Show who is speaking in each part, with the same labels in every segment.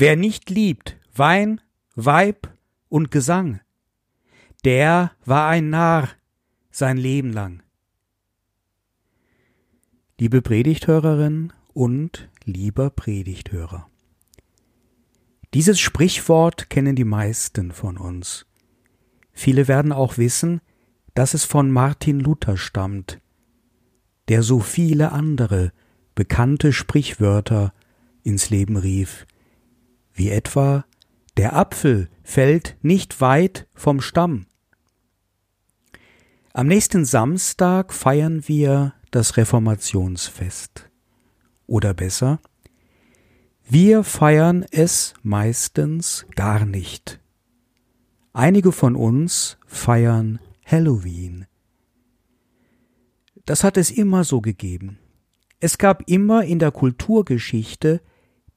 Speaker 1: Wer nicht liebt Wein, Weib und Gesang, der war ein Narr sein Leben lang. Liebe Predigthörerin und lieber Predigthörer. Dieses Sprichwort kennen die meisten von uns. Viele werden auch wissen, dass es von Martin Luther stammt, der so viele andere bekannte Sprichwörter ins Leben rief, wie etwa Der Apfel fällt nicht weit vom Stamm. Am nächsten Samstag feiern wir das Reformationsfest. Oder besser, wir feiern es meistens gar nicht. Einige von uns feiern Halloween. Das hat es immer so gegeben. Es gab immer in der Kulturgeschichte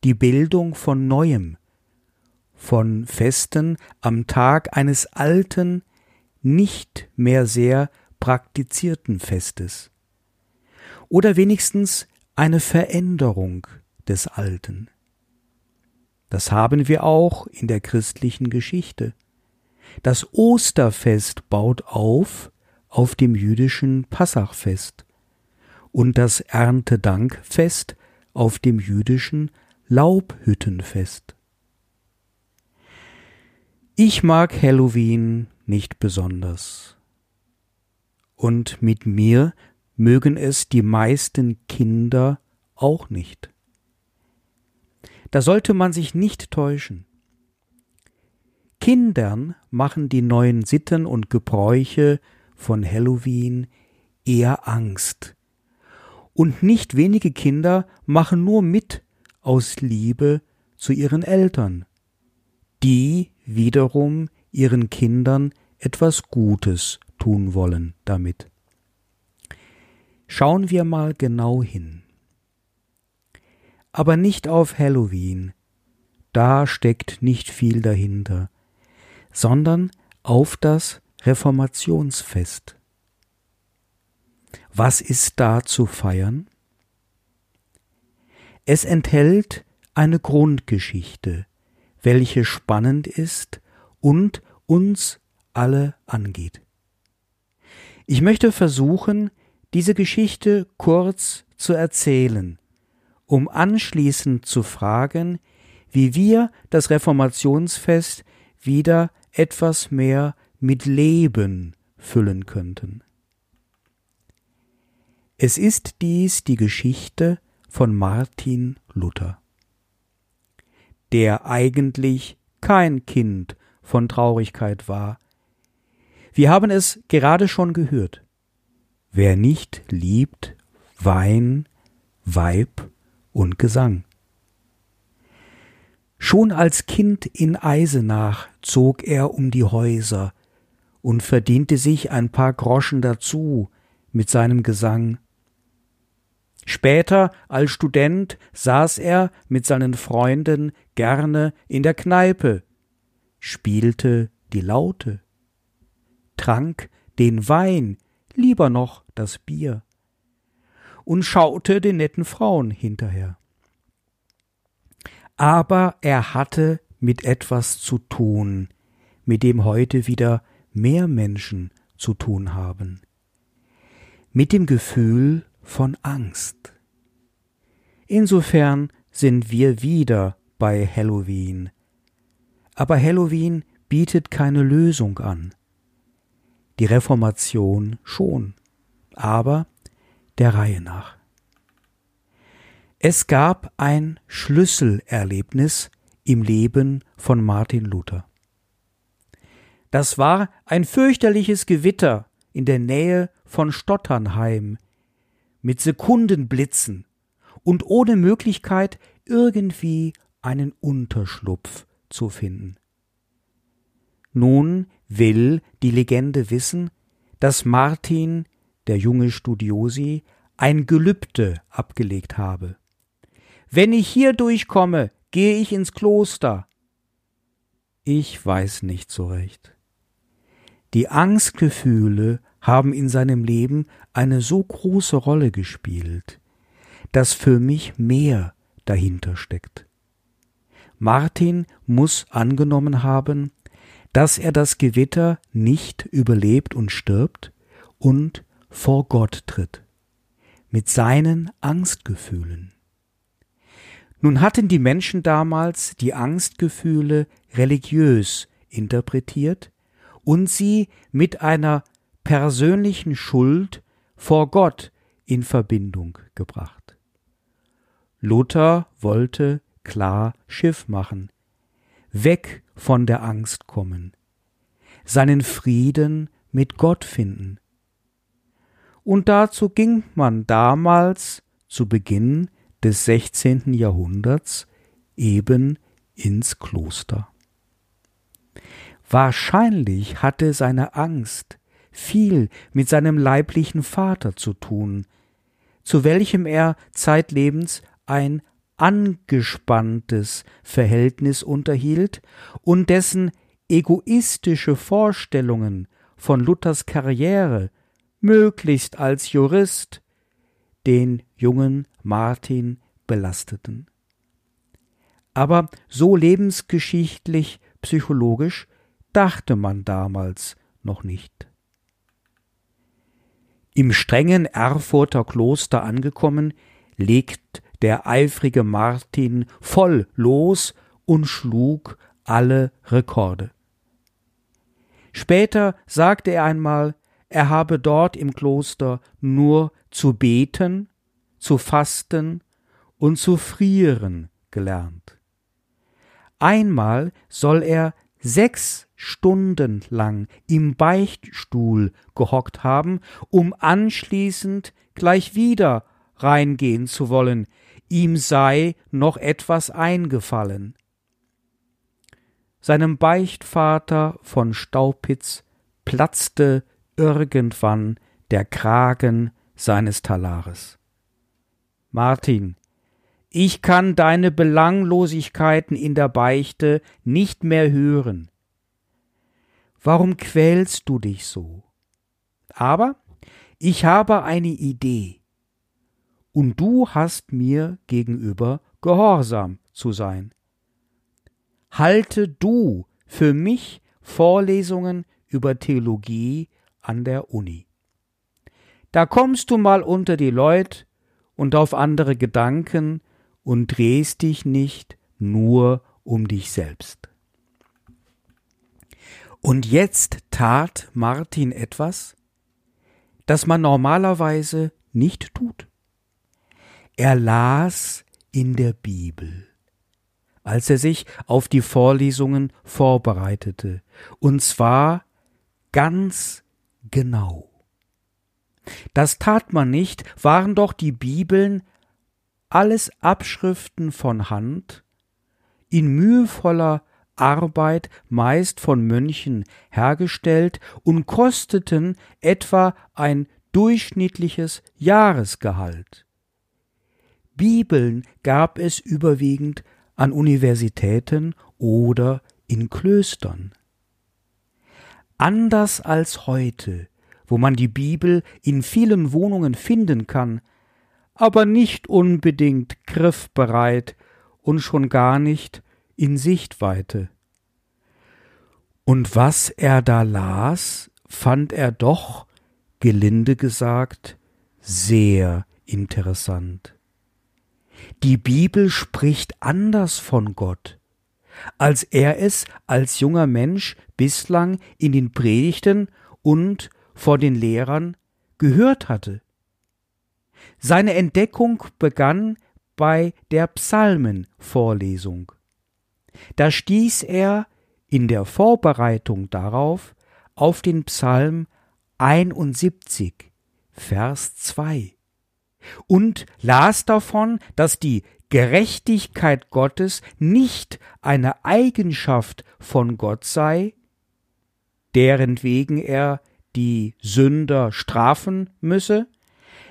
Speaker 1: die Bildung von Neuem, von Festen am Tag eines alten, nicht mehr sehr praktizierten Festes. Oder wenigstens eine Veränderung des Alten. Das haben wir auch in der christlichen Geschichte. Das Osterfest baut auf auf dem jüdischen Passachfest und das Erntedankfest auf dem jüdischen Laubhüttenfest. Ich mag Halloween nicht besonders. Und mit mir mögen es die meisten Kinder auch nicht. Da sollte man sich nicht täuschen. Kindern machen die neuen Sitten und Gebräuche von Halloween eher Angst. Und nicht wenige Kinder machen nur mit aus Liebe zu ihren Eltern, die wiederum ihren Kindern etwas Gutes tun wollen damit. Schauen wir mal genau hin. Aber nicht auf Halloween, da steckt nicht viel dahinter, sondern auf das Reformationsfest. Was ist da zu feiern? Es enthält eine Grundgeschichte, welche spannend ist und uns alle angeht. Ich möchte versuchen, diese Geschichte kurz zu erzählen, um anschließend zu fragen, wie wir das Reformationsfest wieder etwas mehr mit Leben füllen könnten. Es ist dies die Geschichte von Martin Luther, der eigentlich kein Kind von Traurigkeit war. Wir haben es gerade schon gehört. Wer nicht liebt, Wein, Weib und Gesang. Schon als Kind in Eisenach zog er um die Häuser und verdiente sich ein paar Groschen dazu mit seinem Gesang. Später als Student saß er mit seinen Freunden gerne in der Kneipe spielte die Laute, trank den Wein, lieber noch das Bier und schaute den netten Frauen hinterher. Aber er hatte mit etwas zu tun, mit dem heute wieder mehr Menschen zu tun haben. Mit dem Gefühl von Angst. Insofern sind wir wieder bei Halloween, aber Halloween bietet keine Lösung an. Die Reformation schon, aber der Reihe nach. Es gab ein Schlüsselerlebnis im Leben von Martin Luther. Das war ein fürchterliches Gewitter in der Nähe von Stotternheim mit Sekundenblitzen und ohne Möglichkeit, irgendwie einen Unterschlupf zu finden. Nun will die Legende wissen, dass Martin, der junge Studiosi, ein Gelübde abgelegt habe. Wenn ich hier durchkomme, gehe ich ins Kloster. Ich weiß nicht so recht. Die Angstgefühle haben in seinem Leben eine so große Rolle gespielt, dass für mich mehr dahinter steckt. Martin muss angenommen haben, dass er das Gewitter nicht überlebt und stirbt und vor Gott tritt, mit seinen Angstgefühlen. Nun hatten die Menschen damals die Angstgefühle religiös interpretiert und sie mit einer persönlichen Schuld vor Gott in Verbindung gebracht. Luther wollte klar Schiff machen, weg von der Angst kommen, seinen Frieden mit Gott finden. Und dazu ging man damals zu Beginn des 16. Jahrhunderts eben ins Kloster. Wahrscheinlich hatte seine Angst viel mit seinem leiblichen Vater zu tun, zu welchem er zeitlebens ein angespanntes Verhältnis unterhielt und dessen egoistische Vorstellungen von Luthers Karriere, möglichst als Jurist, den jungen Martin belasteten. Aber so lebensgeschichtlich psychologisch dachte man damals noch nicht. Im strengen Erfurter Kloster angekommen, legt der eifrige Martin voll los und schlug alle Rekorde. Später sagte er einmal, er habe dort im Kloster nur zu beten, zu fasten und zu frieren gelernt. Einmal soll er sechs Stunden lang im Beichtstuhl gehockt haben, um anschließend gleich wieder reingehen zu wollen, ihm sei noch etwas eingefallen. Seinem Beichtvater von Staupitz platzte irgendwann der Kragen seines Talares. Martin, ich kann deine Belanglosigkeiten in der Beichte nicht mehr hören. Warum quälst du dich so? Aber ich habe eine Idee, und du hast mir gegenüber gehorsam zu sein. Halte du für mich Vorlesungen über Theologie an der Uni. Da kommst du mal unter die Leute und auf andere Gedanken und drehst dich nicht nur um dich selbst. Und jetzt tat Martin etwas, das man normalerweise nicht tut. Er las in der Bibel, als er sich auf die Vorlesungen vorbereitete, und zwar ganz genau. Das tat man nicht, waren doch die Bibeln alles Abschriften von Hand, in mühevoller Arbeit meist von Mönchen hergestellt und kosteten etwa ein durchschnittliches Jahresgehalt. Bibeln gab es überwiegend an Universitäten oder in Klöstern. Anders als heute, wo man die Bibel in vielen Wohnungen finden kann, aber nicht unbedingt griffbereit und schon gar nicht in Sichtweite. Und was er da las, fand er doch, gelinde gesagt, sehr interessant. Die Bibel spricht anders von Gott, als er es als junger Mensch bislang in den Predigten und vor den Lehrern gehört hatte. Seine Entdeckung begann bei der Psalmenvorlesung. Da stieß er in der Vorbereitung darauf auf den Psalm 71, Vers 2 und las davon, dass die Gerechtigkeit Gottes nicht eine Eigenschaft von Gott sei, deren wegen er die Sünder strafen müsse,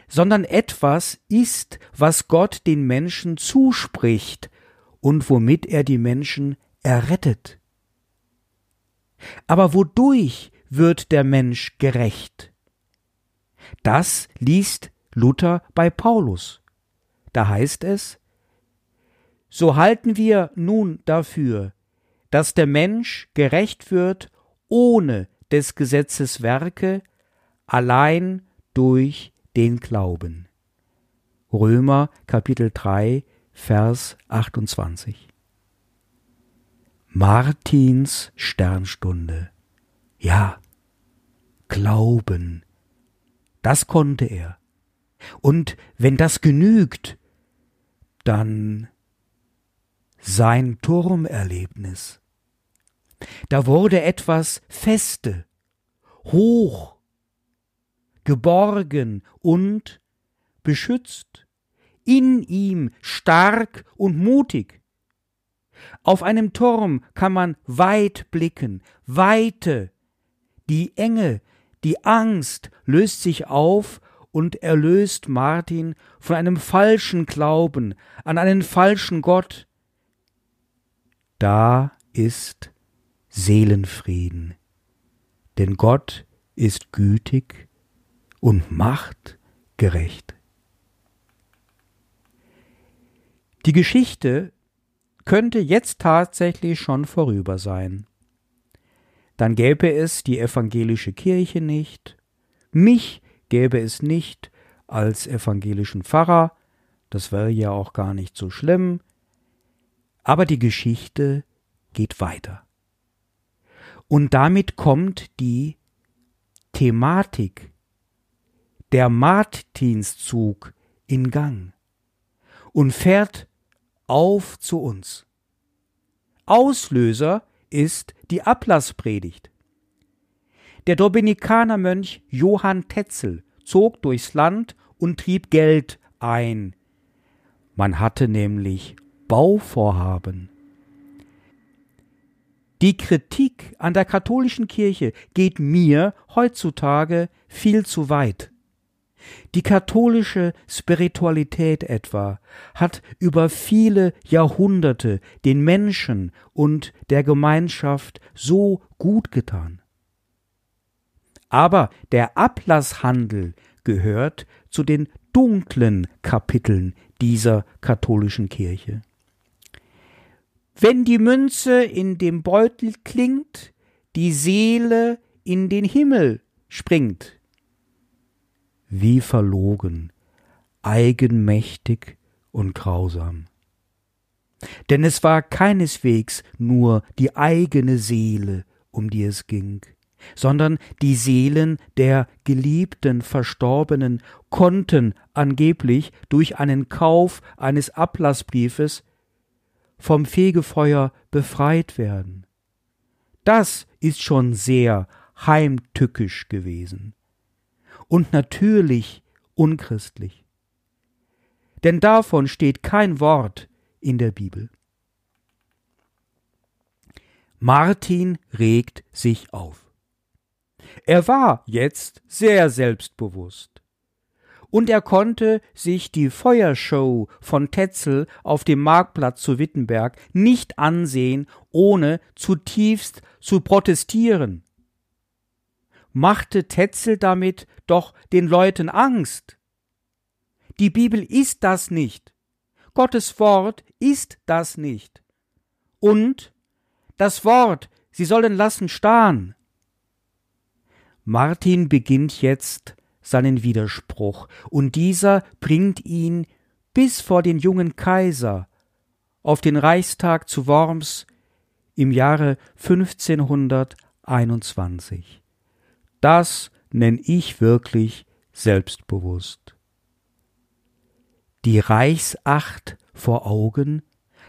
Speaker 1: sondern etwas ist, was Gott den Menschen zuspricht und womit er die Menschen errettet. Aber wodurch wird der Mensch gerecht? Das liest Luther bei Paulus. Da heißt es, so halten wir nun dafür, dass der Mensch gerecht wird ohne des Gesetzes Werke, allein durch den Glauben. Römer Kapitel 3 Vers 28 Martins Sternstunde. Ja, Glauben. Das konnte er. Und wenn das genügt, dann sein Turmerlebnis. Da wurde etwas feste, hoch, geborgen und beschützt, in ihm stark und mutig. Auf einem Turm kann man weit blicken, Weite, die Enge, die Angst löst sich auf und erlöst Martin von einem falschen Glauben an einen falschen Gott. Da ist Seelenfrieden, denn Gott ist gütig und macht gerecht. Die Geschichte könnte jetzt tatsächlich schon vorüber sein. Dann gäbe es die evangelische Kirche nicht, mich gäbe es nicht als evangelischen Pfarrer, das wäre ja auch gar nicht so schlimm, aber die Geschichte geht weiter. Und damit kommt die Thematik, der Martinszug in Gang und fährt auf zu uns. Auslöser ist die Ablasspredigt. Der Dominikanermönch Johann Tetzel zog durchs Land und trieb Geld ein. Man hatte nämlich Bauvorhaben. Die Kritik an der katholischen Kirche geht mir heutzutage viel zu weit. Die katholische Spiritualität etwa hat über viele Jahrhunderte den Menschen und der Gemeinschaft so gut getan. Aber der Ablasshandel gehört zu den dunklen Kapiteln dieser katholischen Kirche. Wenn die Münze in dem Beutel klingt, die Seele in den Himmel springt, wie verlogen, eigenmächtig und grausam. Denn es war keineswegs nur die eigene Seele, um die es ging, sondern die Seelen der geliebten Verstorbenen konnten angeblich durch einen Kauf eines Ablassbriefes vom Fegefeuer befreit werden. Das ist schon sehr heimtückisch gewesen und natürlich unchristlich. Denn davon steht kein Wort in der Bibel. Martin regt sich auf. Er war jetzt sehr selbstbewusst. Und er konnte sich die Feuershow von Tetzel auf dem Marktplatz zu Wittenberg nicht ansehen, ohne zutiefst zu protestieren machte Tetzel damit doch den Leuten Angst. Die Bibel ist das nicht. Gottes Wort ist das nicht. Und das Wort, sie sollen lassen starren. Martin beginnt jetzt seinen Widerspruch, und dieser bringt ihn bis vor den jungen Kaiser auf den Reichstag zu Worms im Jahre 1521. Das nenn ich wirklich selbstbewusst. Die Reichsacht vor Augen,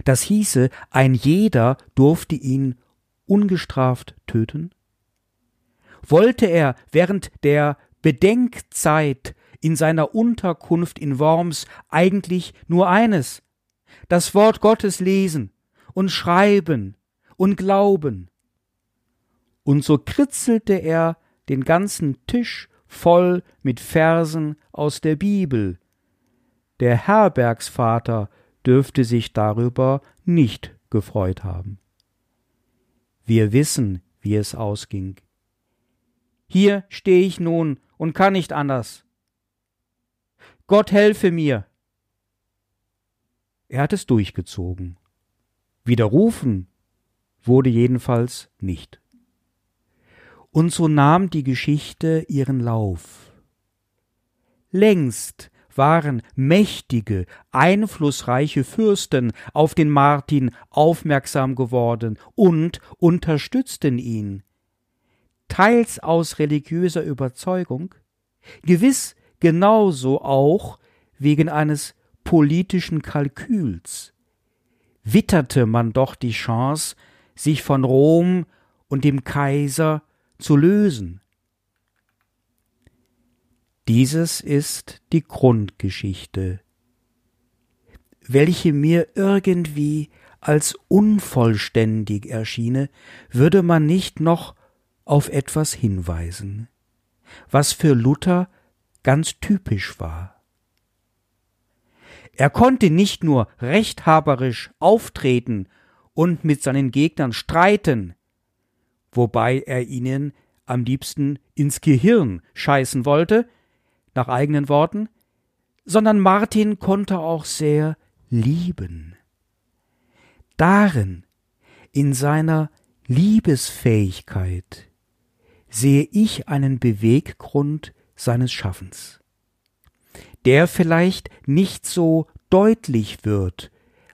Speaker 1: das hieße, ein jeder durfte ihn ungestraft töten? Wollte er während der Bedenkzeit in seiner Unterkunft in Worms eigentlich nur eines, das Wort Gottes lesen und schreiben und glauben. Und so kritzelte er den ganzen Tisch voll mit Versen aus der Bibel. Der Herbergsvater dürfte sich darüber nicht gefreut haben. Wir wissen, wie es ausging. Hier stehe ich nun und kann nicht anders. Gott helfe mir. er hat es durchgezogen. Widerrufen wurde jedenfalls nicht. Und so nahm die Geschichte ihren Lauf. Längst waren mächtige, einflussreiche Fürsten auf den Martin aufmerksam geworden und unterstützten ihn, teils aus religiöser Überzeugung, gewiss genauso auch wegen eines politischen Kalküls, witterte man doch die Chance, sich von Rom und dem Kaiser zu lösen. Dieses ist die Grundgeschichte, welche mir irgendwie als unvollständig erschiene, würde man nicht noch auf etwas hinweisen, was für Luther ganz typisch war. Er konnte nicht nur rechthaberisch auftreten und mit seinen Gegnern streiten, wobei er ihnen am liebsten ins Gehirn scheißen wollte, nach eigenen Worten, sondern Martin konnte auch sehr lieben. Darin, in seiner Liebesfähigkeit, sehe ich einen Beweggrund seines Schaffens, der vielleicht nicht so deutlich wird,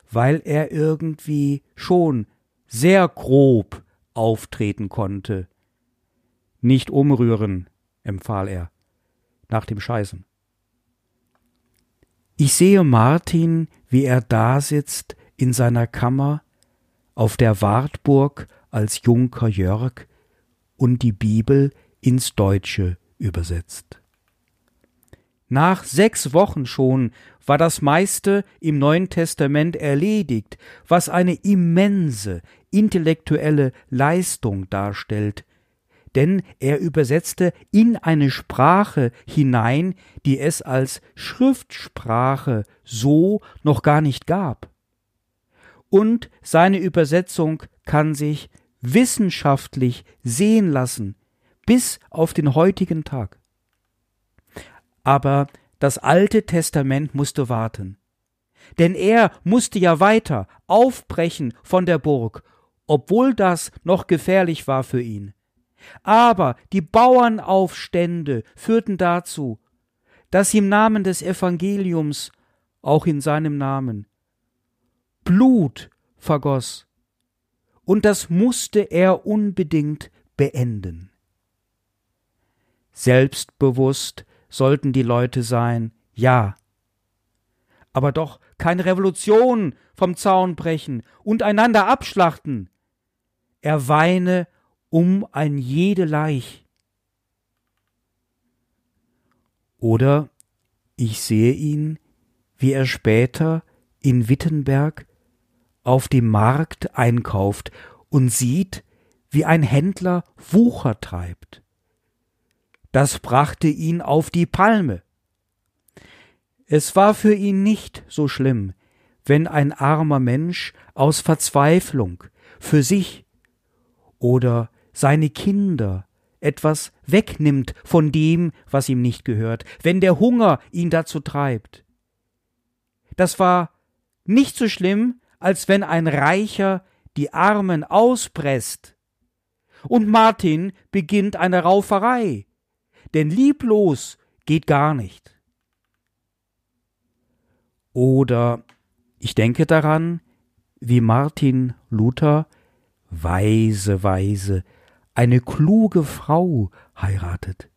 Speaker 1: weil er irgendwie schon sehr grob auftreten konnte. Nicht umrühren, empfahl er nach dem Scheißen. Ich sehe Martin, wie er da sitzt in seiner Kammer auf der Wartburg als Junker Jörg und die Bibel ins Deutsche übersetzt. Nach sechs Wochen schon war das meiste im Neuen Testament erledigt, was eine immense intellektuelle Leistung darstellt, denn er übersetzte in eine Sprache hinein, die es als Schriftsprache so noch gar nicht gab. Und seine Übersetzung kann sich wissenschaftlich sehen lassen, bis auf den heutigen Tag. Aber das Alte Testament musste warten. Denn er musste ja weiter aufbrechen von der Burg, obwohl das noch gefährlich war für ihn. Aber die Bauernaufstände führten dazu, dass im Namen des Evangeliums, auch in seinem Namen, Blut vergoss. Und das musste er unbedingt beenden. Selbstbewusst sollten die Leute sein, ja. Aber doch keine Revolution vom Zaun brechen und einander abschlachten. Er weine um ein jede Leich. Oder ich sehe ihn, wie er später in Wittenberg auf dem Markt einkauft und sieht, wie ein Händler Wucher treibt. Das brachte ihn auf die Palme. Es war für ihn nicht so schlimm, wenn ein armer Mensch aus Verzweiflung für sich oder seine Kinder etwas wegnimmt von dem, was ihm nicht gehört, wenn der Hunger ihn dazu treibt. Das war nicht so schlimm, als wenn ein Reicher die Armen auspresst. Und Martin beginnt eine Rauferei, denn lieblos geht gar nicht. Oder ich denke daran, wie Martin Luther weise, weise eine kluge Frau heiratet.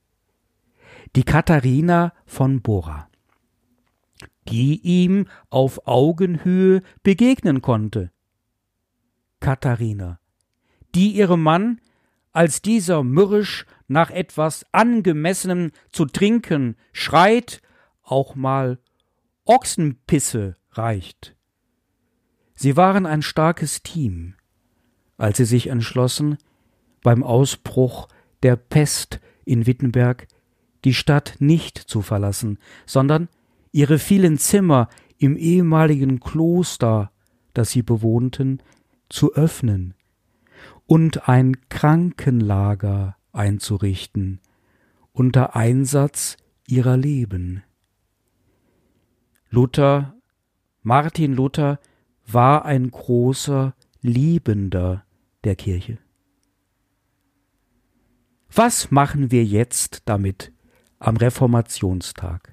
Speaker 1: Die Katharina von Bora, die ihm auf Augenhöhe begegnen konnte. Katharina, die ihrem Mann, als dieser mürrisch nach etwas Angemessenem zu trinken schreit, auch mal Ochsenpisse reicht. Sie waren ein starkes Team, als sie sich entschlossen, beim Ausbruch der Pest in Wittenberg die Stadt nicht zu verlassen, sondern ihre vielen Zimmer im ehemaligen Kloster, das sie bewohnten, zu öffnen und ein Krankenlager einzurichten unter Einsatz ihrer Leben. Luther Martin Luther war ein großer Liebender der Kirche. Was machen wir jetzt damit am Reformationstag?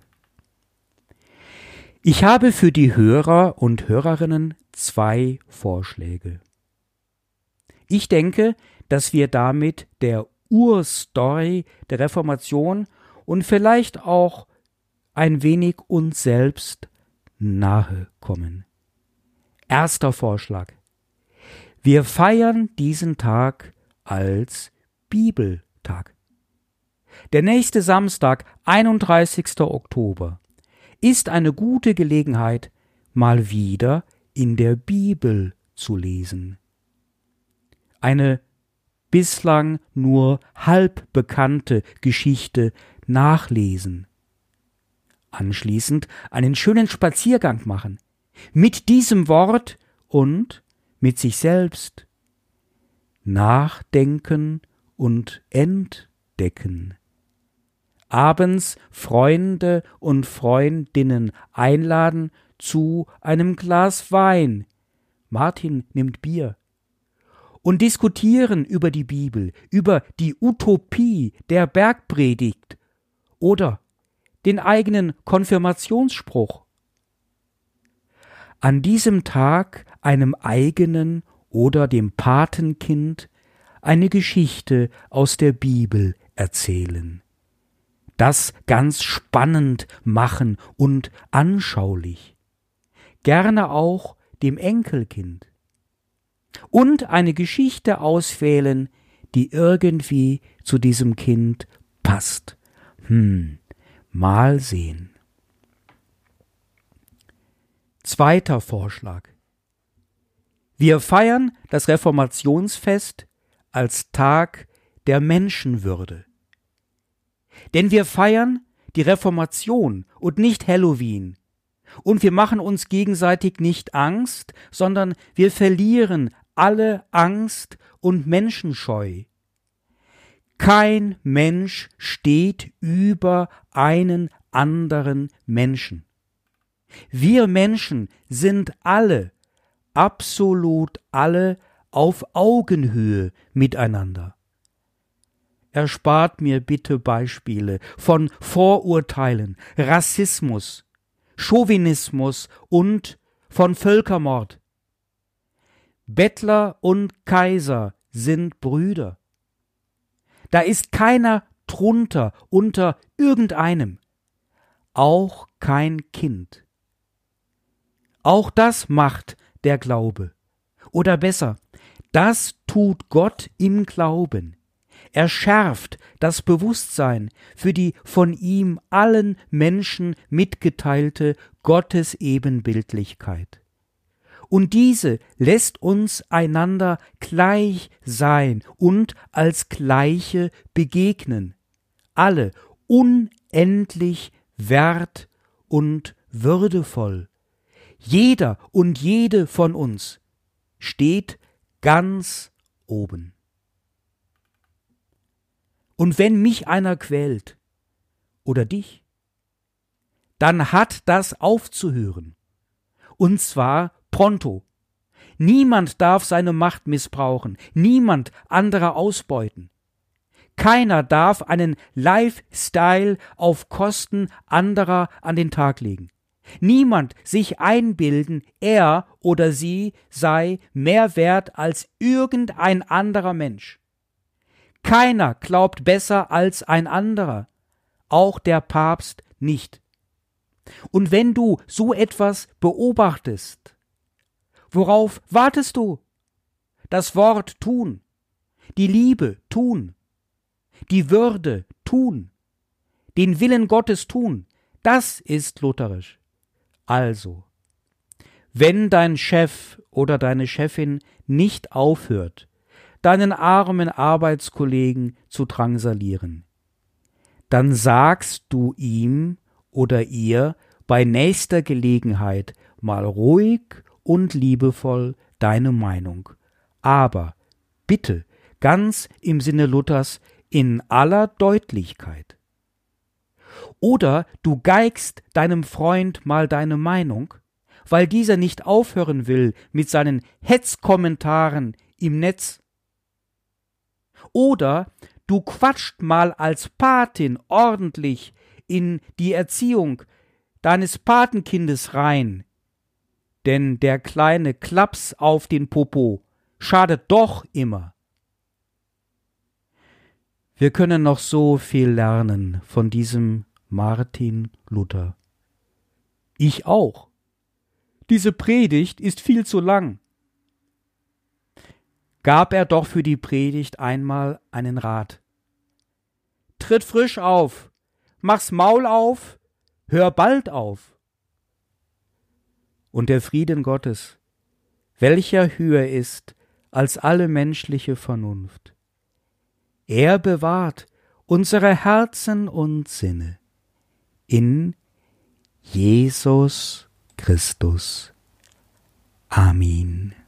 Speaker 1: Ich habe für die Hörer und Hörerinnen zwei Vorschläge. Ich denke, dass wir damit der Urstory der Reformation und vielleicht auch ein wenig uns selbst nahe kommen. Erster Vorschlag. Wir feiern diesen Tag als Bibeltag. Der nächste Samstag, 31. Oktober, ist eine gute Gelegenheit, mal wieder in der Bibel zu lesen. Eine bislang nur halb bekannte Geschichte nachlesen. Anschließend einen schönen Spaziergang machen. Mit diesem Wort und mit sich selbst. Nachdenken und entdecken. Abends Freunde und Freundinnen einladen zu einem Glas Wein. Martin nimmt Bier und diskutieren über die Bibel, über die Utopie der Bergpredigt oder den eigenen Konfirmationsspruch. An diesem Tag einem eigenen oder dem Patenkind eine Geschichte aus der Bibel erzählen. Das ganz spannend machen und anschaulich. Gerne auch dem Enkelkind und eine Geschichte auswählen, die irgendwie zu diesem Kind passt. Hm, mal sehen. Zweiter Vorschlag. Wir feiern das Reformationsfest als Tag der Menschenwürde. Denn wir feiern die Reformation und nicht Halloween, und wir machen uns gegenseitig nicht Angst, sondern wir verlieren alle Angst und Menschenscheu. Kein Mensch steht über einen anderen Menschen. Wir Menschen sind alle, absolut alle, auf Augenhöhe miteinander. Erspart mir bitte Beispiele von Vorurteilen, Rassismus, Chauvinismus und von Völkermord. Bettler und Kaiser sind Brüder. Da ist keiner drunter unter irgendeinem, auch kein Kind. Auch das macht der Glaube. Oder besser, das tut Gott im Glauben. Er schärft das Bewusstsein für die von ihm allen Menschen mitgeteilte Gottesebenbildlichkeit. Und diese lässt uns einander gleich sein und als Gleiche begegnen, alle unendlich wert und würdevoll. Jeder und jede von uns steht ganz oben. Und wenn mich einer quält oder dich, dann hat das aufzuhören. Und zwar pronto. Niemand darf seine Macht missbrauchen, niemand anderer ausbeuten. Keiner darf einen Lifestyle auf Kosten anderer an den Tag legen. Niemand sich einbilden, er oder sie sei mehr wert als irgendein anderer Mensch. Keiner glaubt besser als ein anderer, auch der Papst nicht. Und wenn du so etwas beobachtest, worauf wartest du? Das Wort tun, die Liebe tun, die Würde tun, den Willen Gottes tun, das ist lutherisch. Also, wenn dein Chef oder deine Chefin nicht aufhört, deinen armen Arbeitskollegen zu drangsalieren. Dann sagst du ihm oder ihr bei nächster Gelegenheit mal ruhig und liebevoll deine Meinung. Aber bitte, ganz im Sinne Luthers, in aller Deutlichkeit. Oder du geigst deinem Freund mal deine Meinung, weil dieser nicht aufhören will mit seinen Hetzkommentaren im Netz. Oder du quatscht mal als Patin ordentlich in die Erziehung deines Patenkindes rein, denn der kleine Klaps auf den Popo schadet doch immer. Wir können noch so viel lernen von diesem Martin Luther. Ich auch. Diese Predigt ist viel zu lang. Gab er doch für die Predigt einmal einen Rat. Tritt frisch auf, mach's Maul auf, hör bald auf. Und der Frieden Gottes, welcher höher ist als alle menschliche Vernunft, er bewahrt unsere Herzen und Sinne in Jesus Christus. Amen.